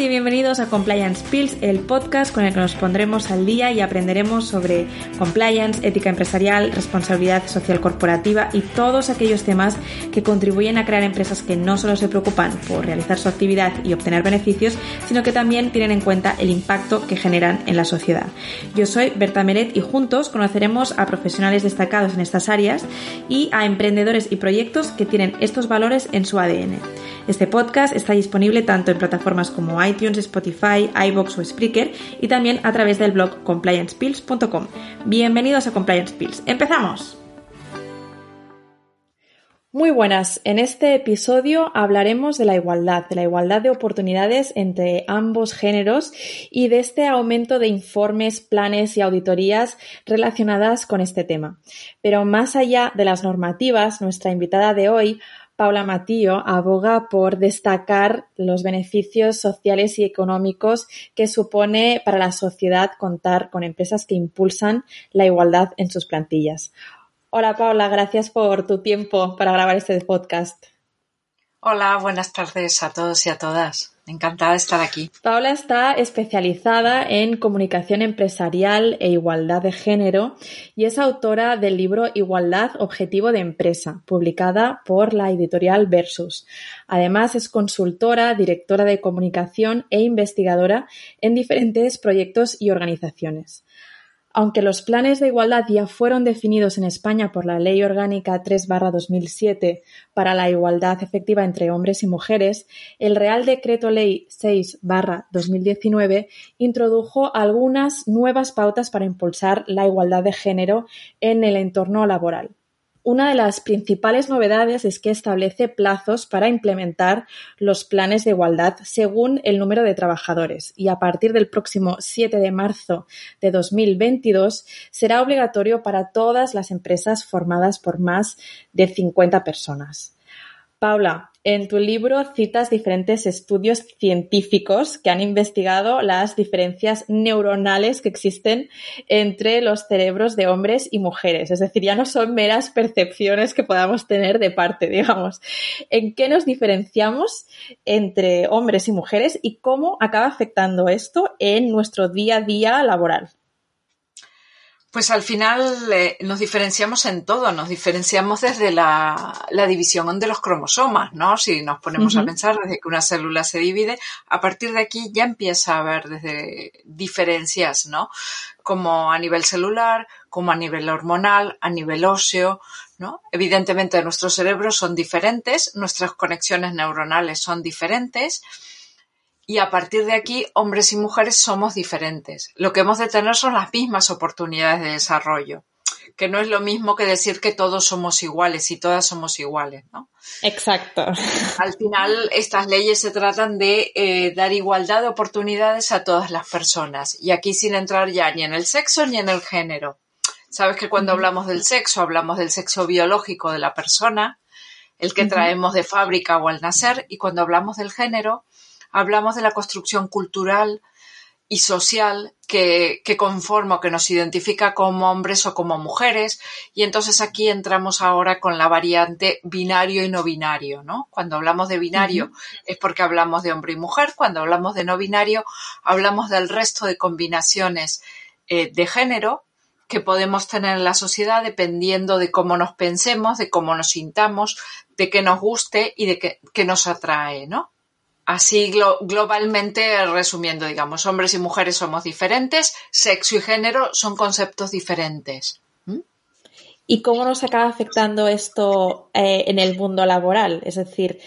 y bienvenidos a Compliance Pills, el podcast con el que nos pondremos al día y aprenderemos sobre compliance, ética empresarial, responsabilidad social corporativa y todos aquellos temas que contribuyen a crear empresas que no solo se preocupan por realizar su actividad y obtener beneficios, sino que también tienen en cuenta el impacto que generan en la sociedad. Yo soy Berta Meret y juntos conoceremos a profesionales destacados en estas áreas y a emprendedores y proyectos que tienen estos valores en su ADN. Este podcast está disponible tanto en plataformas como iTunes, Spotify, iBox o Spreaker y también a través del blog compliancepills.com. Bienvenidos a Compliance Pills. ¡Empezamos! Muy buenas. En este episodio hablaremos de la igualdad, de la igualdad de oportunidades entre ambos géneros y de este aumento de informes, planes y auditorías relacionadas con este tema. Pero más allá de las normativas, nuestra invitada de hoy Paula Matío aboga por destacar los beneficios sociales y económicos que supone para la sociedad contar con empresas que impulsan la igualdad en sus plantillas. Hola Paula, gracias por tu tiempo para grabar este podcast. Hola, buenas tardes a todos y a todas. Encantada de estar aquí. Paula está especializada en comunicación empresarial e igualdad de género y es autora del libro Igualdad Objetivo de Empresa, publicada por la editorial Versus. Además, es consultora, directora de comunicación e investigadora en diferentes proyectos y organizaciones. Aunque los planes de igualdad ya fueron definidos en España por la Ley Orgánica 3-2007 para la igualdad efectiva entre hombres y mujeres, el Real Decreto Ley 6-2019 introdujo algunas nuevas pautas para impulsar la igualdad de género en el entorno laboral. Una de las principales novedades es que establece plazos para implementar los planes de igualdad según el número de trabajadores y a partir del próximo 7 de marzo de 2022 será obligatorio para todas las empresas formadas por más de 50 personas. Paula, en tu libro citas diferentes estudios científicos que han investigado las diferencias neuronales que existen entre los cerebros de hombres y mujeres. Es decir, ya no son meras percepciones que podamos tener de parte, digamos. ¿En qué nos diferenciamos entre hombres y mujeres y cómo acaba afectando esto en nuestro día a día laboral? Pues al final eh, nos diferenciamos en todo, nos diferenciamos desde la, la división de los cromosomas, ¿no? Si nos ponemos uh -huh. a pensar desde que una célula se divide, a partir de aquí ya empieza a haber desde diferencias, ¿no? Como a nivel celular, como a nivel hormonal, a nivel óseo, ¿no? Evidentemente nuestros cerebros son diferentes, nuestras conexiones neuronales son diferentes, y a partir de aquí, hombres y mujeres somos diferentes. Lo que hemos de tener son las mismas oportunidades de desarrollo, que no es lo mismo que decir que todos somos iguales y todas somos iguales, ¿no? Exacto. Al final, estas leyes se tratan de eh, dar igualdad de oportunidades a todas las personas, y aquí sin entrar ya ni en el sexo ni en el género. Sabes que cuando hablamos del sexo, hablamos del sexo biológico de la persona, el que traemos de fábrica o al nacer, y cuando hablamos del género, hablamos de la construcción cultural y social que, que conforma o que nos identifica como hombres o como mujeres. Y entonces aquí entramos ahora con la variante binario y no binario, ¿no? Cuando hablamos de binario uh -huh. es porque hablamos de hombre y mujer. Cuando hablamos de no binario hablamos del resto de combinaciones eh, de género que podemos tener en la sociedad dependiendo de cómo nos pensemos, de cómo nos sintamos, de qué nos guste y de qué, qué nos atrae, ¿no? Así glo globalmente resumiendo, digamos, hombres y mujeres somos diferentes, sexo y género son conceptos diferentes. ¿Mm? ¿Y cómo nos acaba afectando esto eh, en el mundo laboral? Es decir,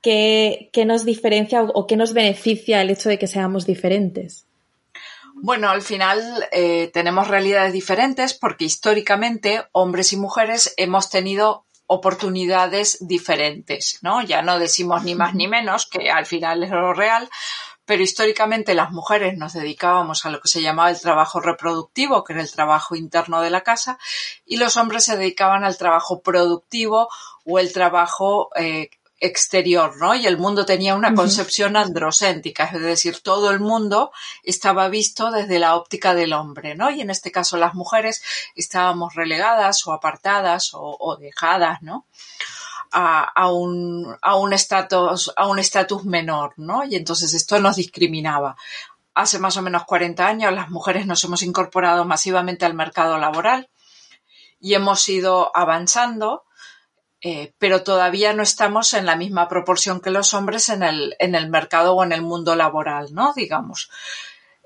¿qué, ¿qué, nos diferencia o qué nos beneficia el hecho de que seamos diferentes? Bueno, al final eh, tenemos realidades diferentes porque históricamente hombres y mujeres hemos tenido oportunidades diferentes, ¿no? Ya no decimos ni más ni menos, que al final es lo real, pero históricamente las mujeres nos dedicábamos a lo que se llamaba el trabajo reproductivo, que era el trabajo interno de la casa, y los hombres se dedicaban al trabajo productivo o el trabajo eh, exterior, ¿no? Y el mundo tenía una concepción androcéntrica, es decir, todo el mundo estaba visto desde la óptica del hombre, ¿no? Y en este caso las mujeres estábamos relegadas o apartadas o, dejadas, ¿no? A, un a un estatus a un estatus menor, ¿no? Y entonces esto nos discriminaba. Hace más o menos 40 años las mujeres nos hemos incorporado masivamente al mercado laboral y hemos ido avanzando eh, pero todavía no estamos en la misma proporción que los hombres en el, en el mercado o en el mundo laboral, ¿no? Digamos.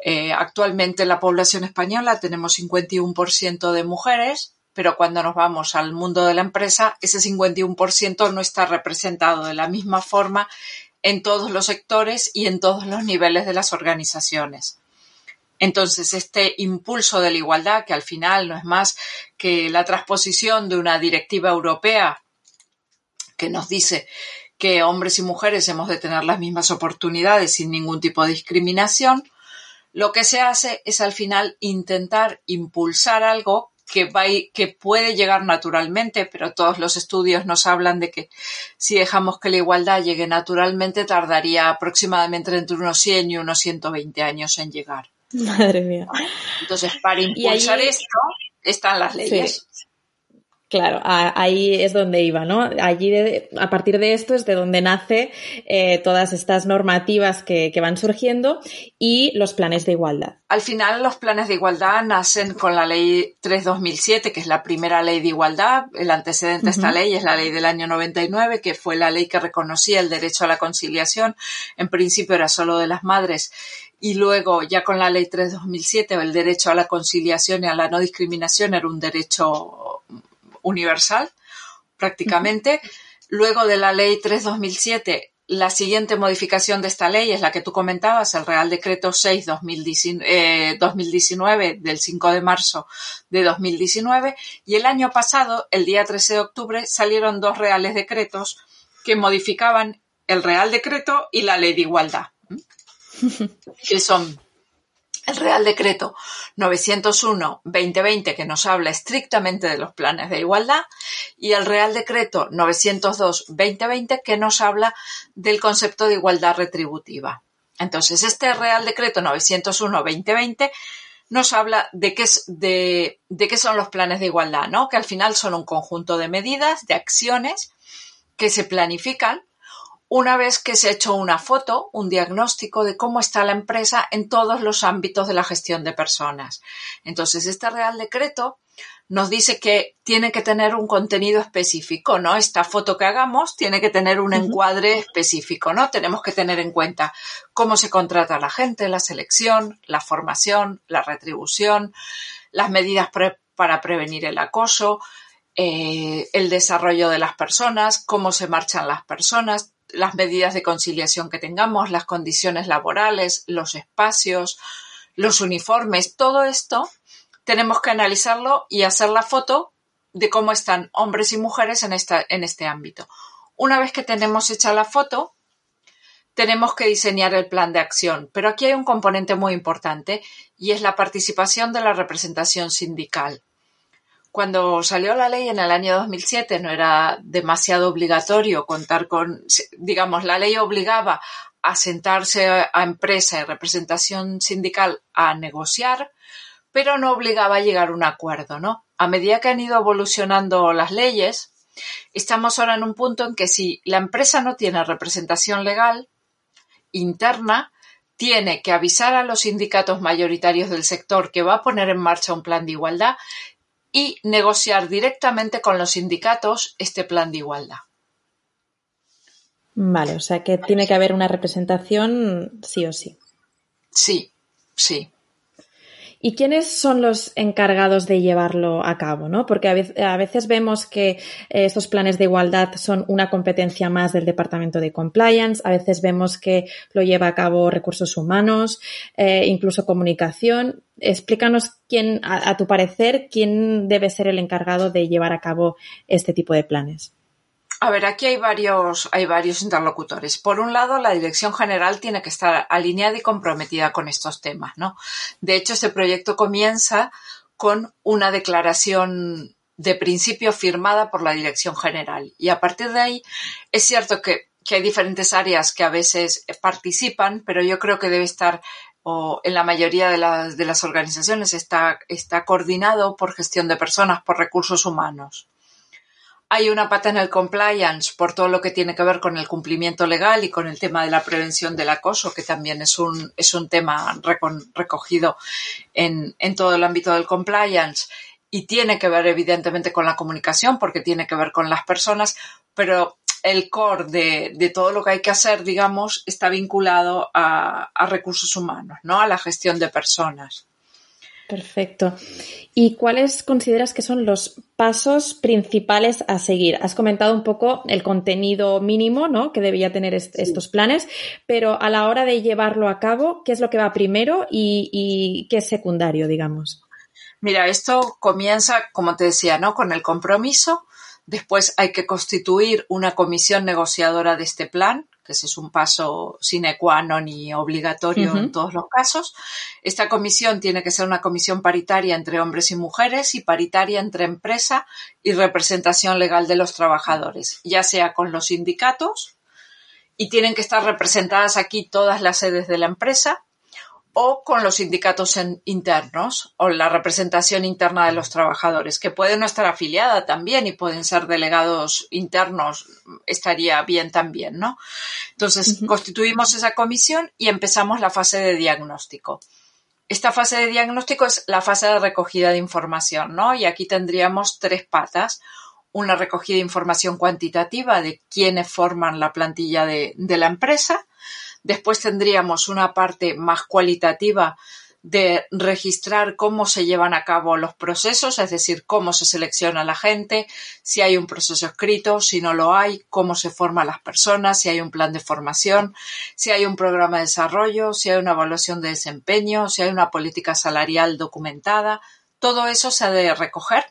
Eh, actualmente en la población española tenemos 51% de mujeres, pero cuando nos vamos al mundo de la empresa, ese 51% no está representado de la misma forma en todos los sectores y en todos los niveles de las organizaciones. Entonces, este impulso de la igualdad, que al final no es más que la transposición de una directiva europea que nos dice que hombres y mujeres hemos de tener las mismas oportunidades sin ningún tipo de discriminación, lo que se hace es al final intentar impulsar algo que, va que puede llegar naturalmente, pero todos los estudios nos hablan de que si dejamos que la igualdad llegue naturalmente, tardaría aproximadamente entre unos 100 y unos 120 años en llegar. Madre mía. Entonces, para impulsar esto, están las leyes. Claro, ahí es donde iba, ¿no? Allí, a partir de esto es de donde nace eh, todas estas normativas que, van surgiendo y los planes de igualdad. Al final, los planes de igualdad nacen con la Ley 3-2007, que es la primera ley de igualdad. El antecedente a esta ley es la ley del año 99, que fue la ley que reconocía el derecho a la conciliación. En principio era solo de las madres y luego ya con la ley 3-2007 el derecho a la conciliación y a la no discriminación era un derecho universal, prácticamente. Luego de la ley 3-2007, la siguiente modificación de esta ley es la que tú comentabas, el Real Decreto 6-2019 eh, del 5 de marzo de 2019. Y el año pasado, el día 13 de octubre, salieron dos reales decretos que modificaban el Real Decreto y la Ley de Igualdad, que son el Real Decreto 901-2020 que nos habla estrictamente de los planes de igualdad y el Real Decreto 902-2020 que nos habla del concepto de igualdad retributiva. Entonces, este Real Decreto 901-2020 nos habla de qué, de qué son los planes de igualdad, ¿no? Que al final son un conjunto de medidas, de acciones que se planifican una vez que se ha hecho una foto, un diagnóstico de cómo está la empresa en todos los ámbitos de la gestión de personas. Entonces, este Real Decreto nos dice que tiene que tener un contenido específico, ¿no? Esta foto que hagamos tiene que tener un encuadre específico, ¿no? Tenemos que tener en cuenta cómo se contrata a la gente, la selección, la formación, la retribución, las medidas para prevenir el acoso, eh, el desarrollo de las personas, cómo se marchan las personas, las medidas de conciliación que tengamos, las condiciones laborales, los espacios, los uniformes, todo esto tenemos que analizarlo y hacer la foto de cómo están hombres y mujeres en, esta, en este ámbito. Una vez que tenemos hecha la foto, tenemos que diseñar el plan de acción. Pero aquí hay un componente muy importante y es la participación de la representación sindical. Cuando salió la ley en el año 2007 no era demasiado obligatorio contar con, digamos, la ley obligaba a sentarse a empresa y representación sindical a negociar, pero no obligaba a llegar a un acuerdo, ¿no? A medida que han ido evolucionando las leyes, estamos ahora en un punto en que si la empresa no tiene representación legal interna, tiene que avisar a los sindicatos mayoritarios del sector que va a poner en marcha un plan de igualdad y negociar directamente con los sindicatos este plan de igualdad. Vale, o sea que tiene que haber una representación sí o sí. Sí, sí. ¿Y quiénes son los encargados de llevarlo a cabo? ¿no? Porque a veces, vemos que eh, estos planes de igualdad son una competencia más del Departamento de Compliance, a veces vemos que lo lleva a cabo recursos humanos, eh, incluso comunicación. Explícanos quién, a tu parecer, quién debe ser el encargado de llevar a cabo este tipo de planes. A ver, aquí hay varios, hay varios interlocutores. Por un lado, la Dirección General tiene que estar alineada y comprometida con estos temas, ¿no? De hecho, este proyecto comienza con una declaración de principio firmada por la Dirección General. Y a partir de ahí, es cierto que, hay diferentes áreas que a veces participan, pero yo creo que debe estar o en la mayoría de las, de las organizaciones está, está coordinado por gestión de personas, por recursos humanos. Hay una pata en el compliance por todo lo que tiene que ver con el cumplimiento legal y con el tema de la prevención del acoso, que también es un, es un tema recogido en, en todo el ámbito del compliance y tiene que ver evidentemente con la comunicación porque tiene que ver con las personas, pero el core de, de, todo lo que hay que hacer, digamos, está vinculado a, a, recursos humanos, ¿no? A la gestión de personas. Perfecto. ¿Y cuáles consideras que son los pasos principales a seguir? Has comentado un poco el contenido mínimo ¿no? que debía tener estos planes, pero a la hora de llevarlo a cabo, ¿qué es lo que va primero y, y qué es secundario, digamos? Mira, esto comienza, como te decía, ¿no? Con el compromiso. Después hay que constituir una comisión negociadora de este plan, ese es un paso sine qua non y obligatorio en todos los casos. Esta comisión tiene que ser una comisión paritaria entre hombres y mujeres y paritaria entre empresa y representación legal de los trabajadores, ya sea con los sindicatos y tienen que estar representadas aquí todas las sedes de la empresa o con los sindicatos internos o la representación interna de los trabajadores, que puede no estar afiliada también y pueden ser delegados internos, estaría bien también, ¿no? Entonces, constituimos esa comisión y empezamos la fase de diagnóstico. Esta fase de diagnóstico es la fase de recogida de información, ¿no? Y aquí tendríamos tres patas. Una recogida de información cuantitativa de quiénes forman la plantilla de la empresa, Después tendríamos una parte más cualitativa de registrar cómo se llevan a cabo los procesos, es decir, cómo se selecciona la gente, si hay un proceso escrito, si no lo hay, cómo se forman las personas, si hay un plan de formación, si hay un programa de desarrollo, si hay una evaluación de desempeño, si hay una política salarial documentada. Todo eso se ha de recoger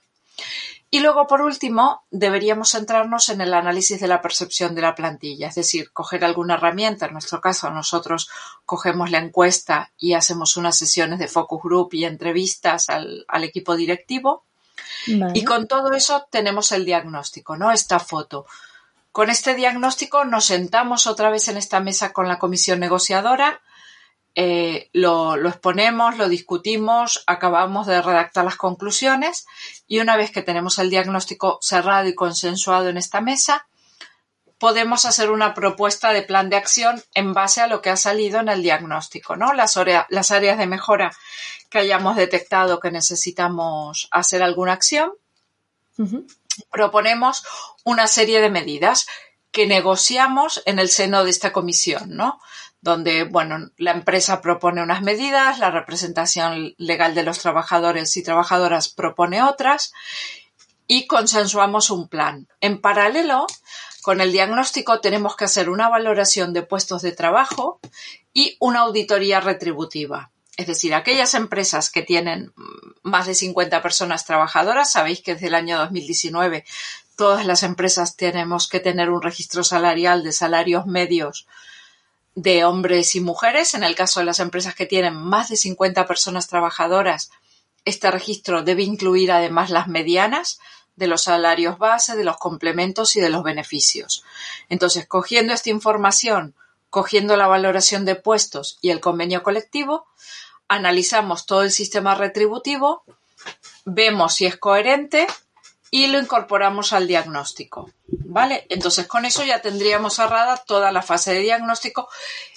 y luego, por último, deberíamos centrarnos en el análisis de la percepción de la plantilla, es decir, coger alguna herramienta. En nuestro caso, nosotros cogemos la encuesta y hacemos unas sesiones de focus group y entrevistas al, equipo directivo. Y con todo eso tenemos el diagnóstico, ¿no? Esta foto. Con este diagnóstico nos sentamos otra vez en esta mesa con la comisión negociadora eh, lo, exponemos, lo discutimos, acabamos de redactar las conclusiones y una vez que tenemos el diagnóstico cerrado y consensuado en esta mesa, podemos hacer una propuesta de plan de acción en base a lo que ha salido en el diagnóstico, ¿no? Las, las áreas de mejora que hayamos detectado que necesitamos hacer alguna acción. Proponemos una serie de medidas que negociamos en el seno de esta comisión, ¿no? Donde, bueno, la empresa propone unas medidas, la representación legal de los trabajadores y trabajadoras propone otras y consensuamos un plan. En paralelo, con el diagnóstico tenemos que hacer una valoración de puestos de trabajo y una auditoría retributiva. Es decir, aquellas empresas que tienen más de 50 personas trabajadoras, sabéis que desde el año 2019 todas las empresas tenemos que tener un registro salarial de salarios medios de hombres y mujeres. En el caso de las empresas que tienen más de 50 personas trabajadoras, este registro debe incluir además las medianas de los salarios base, de los complementos y de los beneficios. Entonces, cogiendo esta información, cogiendo la valoración de puestos y el convenio colectivo, analizamos todo el sistema retributivo, vemos si es coherente y lo incorporamos al diagnóstico. ¿Vale? Entonces con eso ya tendríamos cerrada toda la fase de diagnóstico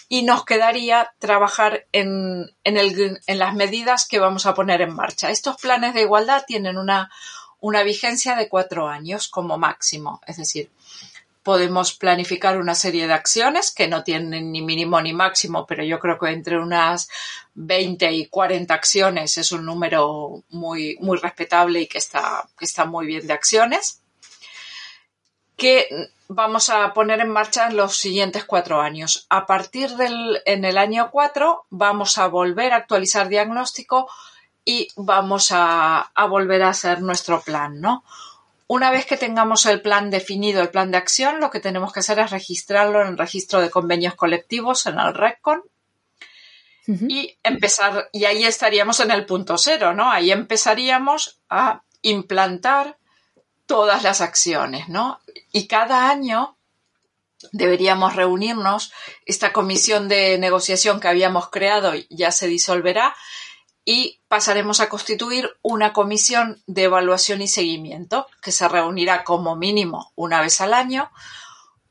y nos quedaría trabajar en, en, las medidas que vamos a poner en marcha. Estos planes de igualdad tienen una, una vigencia de cuatro años como máximo. Es decir, podemos planificar una serie de acciones que no tienen ni mínimo ni máximo, pero yo creo que entre unas 20 y 40 acciones es un número muy, muy respetable y que está, que está muy bien de acciones, que vamos a poner en marcha en los siguientes cuatro años. A partir del en el año 4 vamos a volver a actualizar diagnóstico y vamos a, a volver a hacer nuestro plan, ¿no? Una vez que tengamos el plan definido, el plan de acción, lo que tenemos que hacer es registrarlo en el registro de convenios colectivos, en el RECON, y empezar, y ahí estaríamos en el punto cero, ¿no? Ahí empezaríamos a implantar todas las acciones, ¿no? Y cada año deberíamos reunirnos, esta comisión de negociación que habíamos creado ya se disolverá y pasaremos a constituir una comisión de evaluación y seguimiento que se reunirá como mínimo una vez al año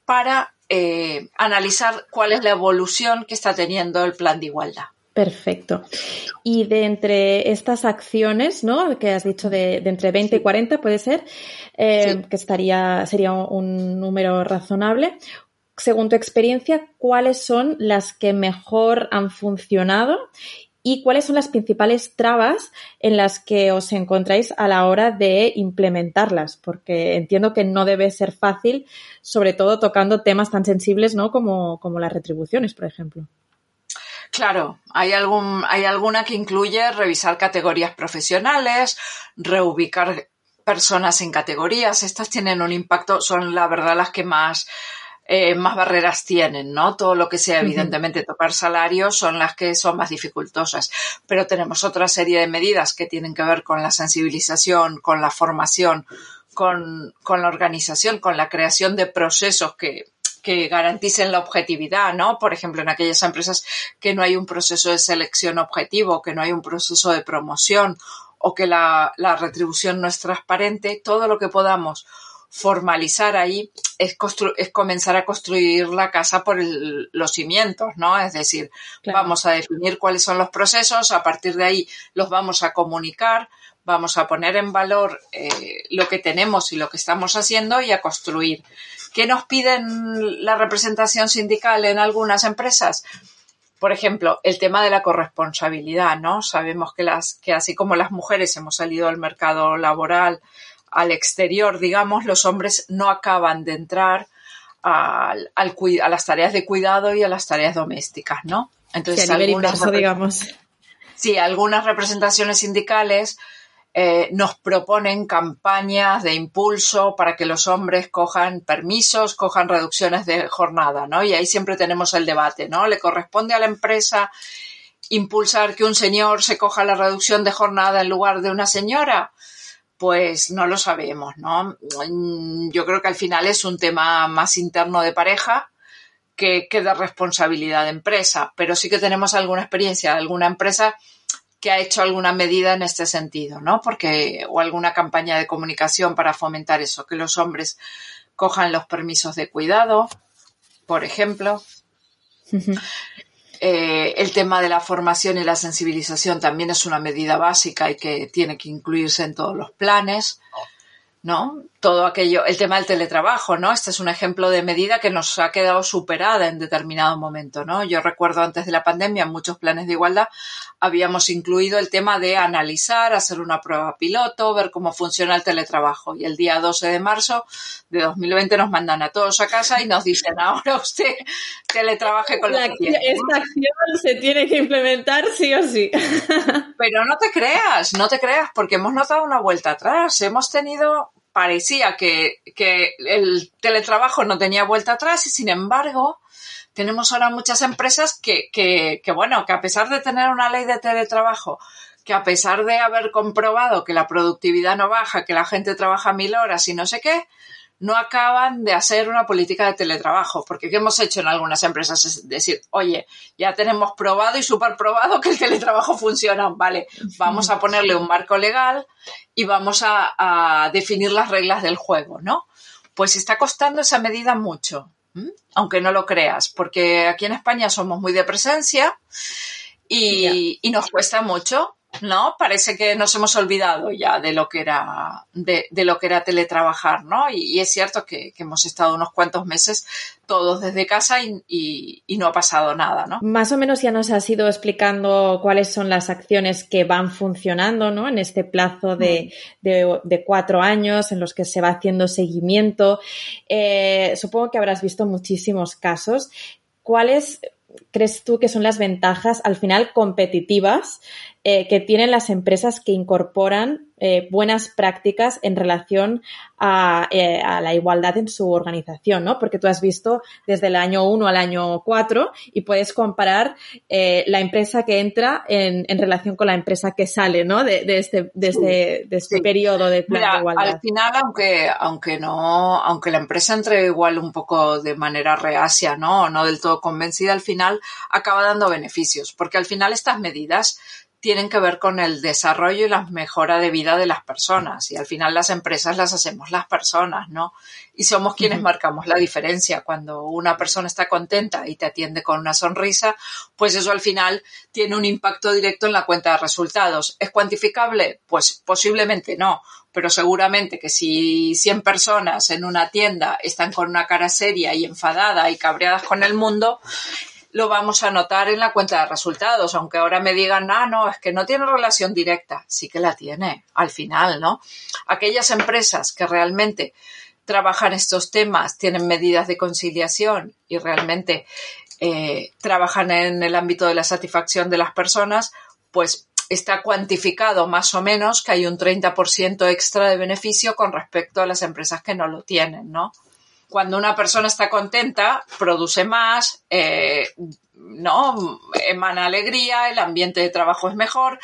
para eh, analizar cuál es la evolución que está teniendo el plan de igualdad. Perfecto. Y de entre estas acciones, ¿no? Que has dicho de, entre 20 y 40, puede ser, eh, que estaría, sería un número razonable. Según tu experiencia, ¿cuáles son las que mejor han funcionado y cuáles son las principales trabas en las que os encontráis a la hora de implementarlas, porque entiendo que no debe ser fácil, sobre todo tocando temas tan sensibles ¿no? como, como las retribuciones, por ejemplo. Claro, hay, algún, hay alguna que incluye revisar categorías profesionales, reubicar personas en categorías. Estas tienen un impacto, son la verdad las que más eh, más barreras tienen, ¿no? Todo lo que sea, evidentemente, tocar salarios son las que son más dificultosas. Pero tenemos otra serie de medidas que tienen que ver con la sensibilización, con la formación, con, con la organización, con la creación de procesos que, que garanticen la objetividad, ¿no? Por ejemplo, en aquellas empresas que no hay un proceso de selección objetivo, que no hay un proceso de promoción o que la, la retribución no es transparente, todo lo que podamos formalizar ahí es, es comenzar a construir la casa por los cimientos, ¿no? Es decir, vamos a definir cuáles son los procesos, a partir de ahí los vamos a comunicar, vamos a poner en valor eh, lo que tenemos y lo que estamos haciendo y a construir. ¿Qué nos piden la representación sindical en algunas empresas? Por ejemplo, el tema de la corresponsabilidad, ¿no? Sabemos que las, que así como las mujeres hemos salido al mercado laboral al exterior, digamos, los hombres no acaban de entrar al, a las tareas de cuidado y a las tareas domésticas, ¿no? Entonces, algunas, digamos. Sí, algunas representaciones sindicales eh, nos proponen campañas de impulso para que los hombres cojan permisos, cojan reducciones de jornada, ¿no? Y ahí siempre tenemos el debate, ¿no? ¿Le corresponde a la empresa impulsar que un señor se coja la reducción de jornada en lugar de una señora? Pues no lo sabemos, ¿no? Mm, yo creo que al final es un tema más interno de pareja que, de responsabilidad de empresa, pero sí que tenemos alguna experiencia de alguna empresa que ha hecho alguna medida en este sentido, ¿no? Porque, o alguna campaña de comunicación para fomentar eso, que los hombres cojan los permisos de cuidado, por ejemplo. Eh, el tema de la formación y la sensibilización también es una medida básica y que tiene que incluirse en todos los planes. ¿no? Todo aquello, el tema del teletrabajo, ¿no? Este es un ejemplo de medida que nos ha quedado superada en determinado momento, ¿no? Yo recuerdo antes de la pandemia, en muchos planes de igualdad, habíamos incluido el tema de analizar, hacer una prueba piloto, ver cómo funciona el teletrabajo. Y el día 12 de marzo de 2020 nos mandan a todos a casa y nos dicen, ahora usted teletrabaje con la Esta acción se tiene que implementar sí o sí. Pero no te creas, no te creas, porque hemos notado una vuelta atrás. Hemos tenido parecía que, el teletrabajo no tenía vuelta atrás y sin embargo tenemos ahora muchas empresas que, que, que, bueno, que a pesar de tener una ley de teletrabajo, que a pesar de haber comprobado que la productividad no baja, que la gente trabaja mil horas y no sé qué, no acaban de hacer una política de teletrabajo, porque ¿qué hemos hecho en algunas empresas? Es decir, oye, ya tenemos probado y super probado que el teletrabajo funciona, vale, vamos a ponerle un marco legal y vamos a, definir las reglas del juego, ¿no? Pues está costando esa medida mucho, aunque no lo creas, porque aquí en España somos muy de presencia y, y nos cuesta mucho ¿no? Parece que nos hemos olvidado ya de lo que era, de, lo que era teletrabajar, ¿no? Y, es cierto que, hemos estado unos cuantos meses todos desde casa y, no ha pasado nada, ¿no? Más o menos ya nos has ido explicando cuáles son las acciones que van funcionando, ¿no? En este plazo de, cuatro años en los que se va haciendo seguimiento. Eh, supongo que habrás visto muchísimos casos. ¿Cuáles crees tú que son las ventajas al final competitivas eh, que tienen las empresas que incorporan eh, buenas prácticas en relación eh, a, la igualdad en su organización, ¿no? Porque tú has visto desde el año 1 al año 4 y puedes comparar la empresa que entra en, relación con la empresa que sale, ¿no? De, este, este, este periodo de plan de igualdad. Al final, aunque, aunque no, aunque la empresa entre igual un poco de manera reacia, ¿no? O no del todo convencida, al final acaba dando beneficios, porque al final estas medidas tienen que ver con el desarrollo y la mejora de vida de las personas. Y al final las empresas las hacemos las personas, ¿no? Y somos quienes marcamos la diferencia. Cuando una persona está contenta y te atiende con una sonrisa, pues eso al final tiene un impacto directo en la cuenta de resultados. ¿Es cuantificable? Pues posiblemente no. Pero seguramente que si 100 personas en una tienda están con una cara seria y enfadada y cabreadas con el mundo, lo vamos a notar en la cuenta de resultados, aunque ahora me digan, ah, no, es que no tiene relación directa. Sí que la tiene, al final, ¿no? Aquellas empresas que realmente trabajan estos temas, tienen medidas de conciliación y realmente eh, trabajan en el ámbito de la satisfacción de las personas, pues está cuantificado más o menos que hay un 30% extra de beneficio con respecto a las empresas que no lo tienen, ¿no? Cuando una persona está contenta, produce más, eh, ¿no? Emana alegría, el ambiente de trabajo es mejor,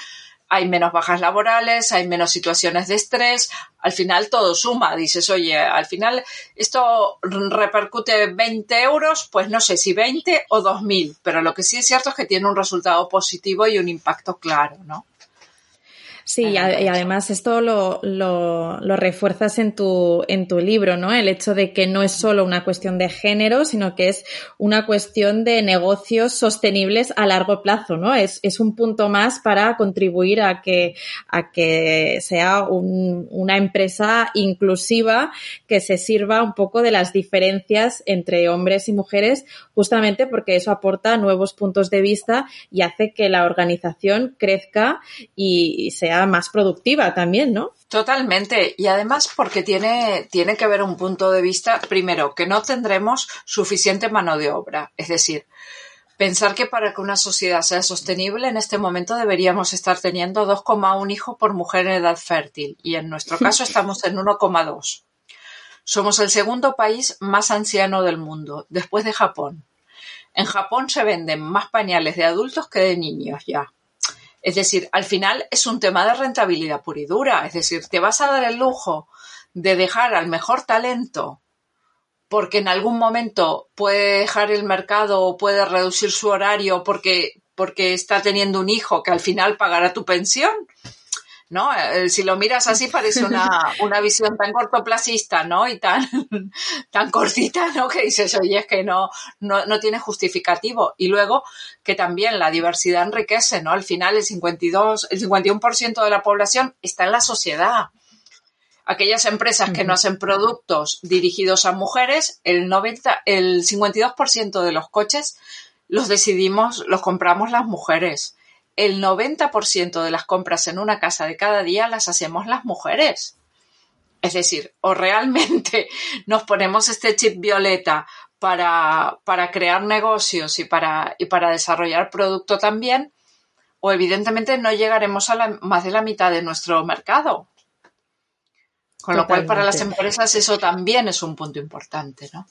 hay menos bajas laborales, hay menos situaciones de estrés, al final todo suma, dices, oye, al final esto repercute 20 euros, pues no sé si 20 o 2.000, pero lo que sí es cierto es que tiene un resultado positivo y un impacto claro, ¿no? Sí, y, además esto lo, lo, lo, refuerzas en tu, en tu libro, ¿no? El hecho de que no es solo una cuestión de género, sino que es una cuestión de negocios sostenibles a largo plazo, ¿no? Es, es un punto más para contribuir a que, a que sea un, una empresa inclusiva que se sirva un poco de las diferencias entre hombres y mujeres, justamente porque eso aporta nuevos puntos de vista y hace que la organización crezca y sea más productiva también, ¿no? Totalmente. Y además porque tiene, tiene que ver un punto de vista, primero, que no tendremos suficiente mano de obra. Es decir, pensar que para que una sociedad sea sostenible, en este momento deberíamos estar teniendo 2,1 hijos por mujer en edad fértil. Y en nuestro caso estamos en 1,2. Somos el segundo país más anciano del mundo, después de Japón. En Japón se venden más pañales de adultos que de niños ya. Es decir, al final es un tema de rentabilidad pura y dura. Es decir, te vas a dar el lujo de dejar al mejor talento porque en algún momento puede dejar el mercado o puede reducir su horario porque, porque está teniendo un hijo que al final pagará tu pensión. ¿No? Eh, si lo miras así parece una, una visión tan cortoplacista, ¿no? Y tan, tan cortita, ¿no? Que dices, oye, es que no, no, no tiene justificativo. Y luego que también la diversidad enriquece, ¿no? Al final el 52, el 51% de la población está en la sociedad. Aquellas empresas que no hacen productos dirigidos a mujeres, el 90, el 52% de los coches los decidimos, los compramos las mujeres el 90% de las compras en una casa de cada día las hacemos las mujeres. Es decir, o realmente nos ponemos este chip violeta para, para crear negocios y para, y para desarrollar producto también, o evidentemente no llegaremos a la, más de la mitad de nuestro mercado. Con lo cual, para las empresas eso también es un punto importante, ¿no?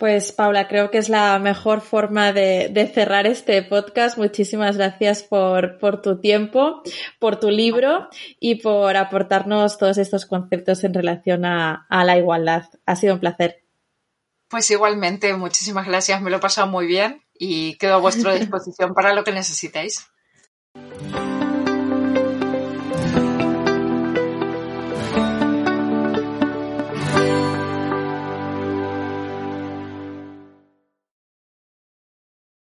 Pues Paula, creo que es la mejor forma de, cerrar este podcast. Muchísimas gracias por, tu tiempo, por tu libro y por aportarnos todos estos conceptos en relación a, a la igualdad. Ha sido un placer. Pues igualmente, muchísimas gracias. Me lo he pasado muy bien y quedo a vuestra disposición para lo que necesitéis.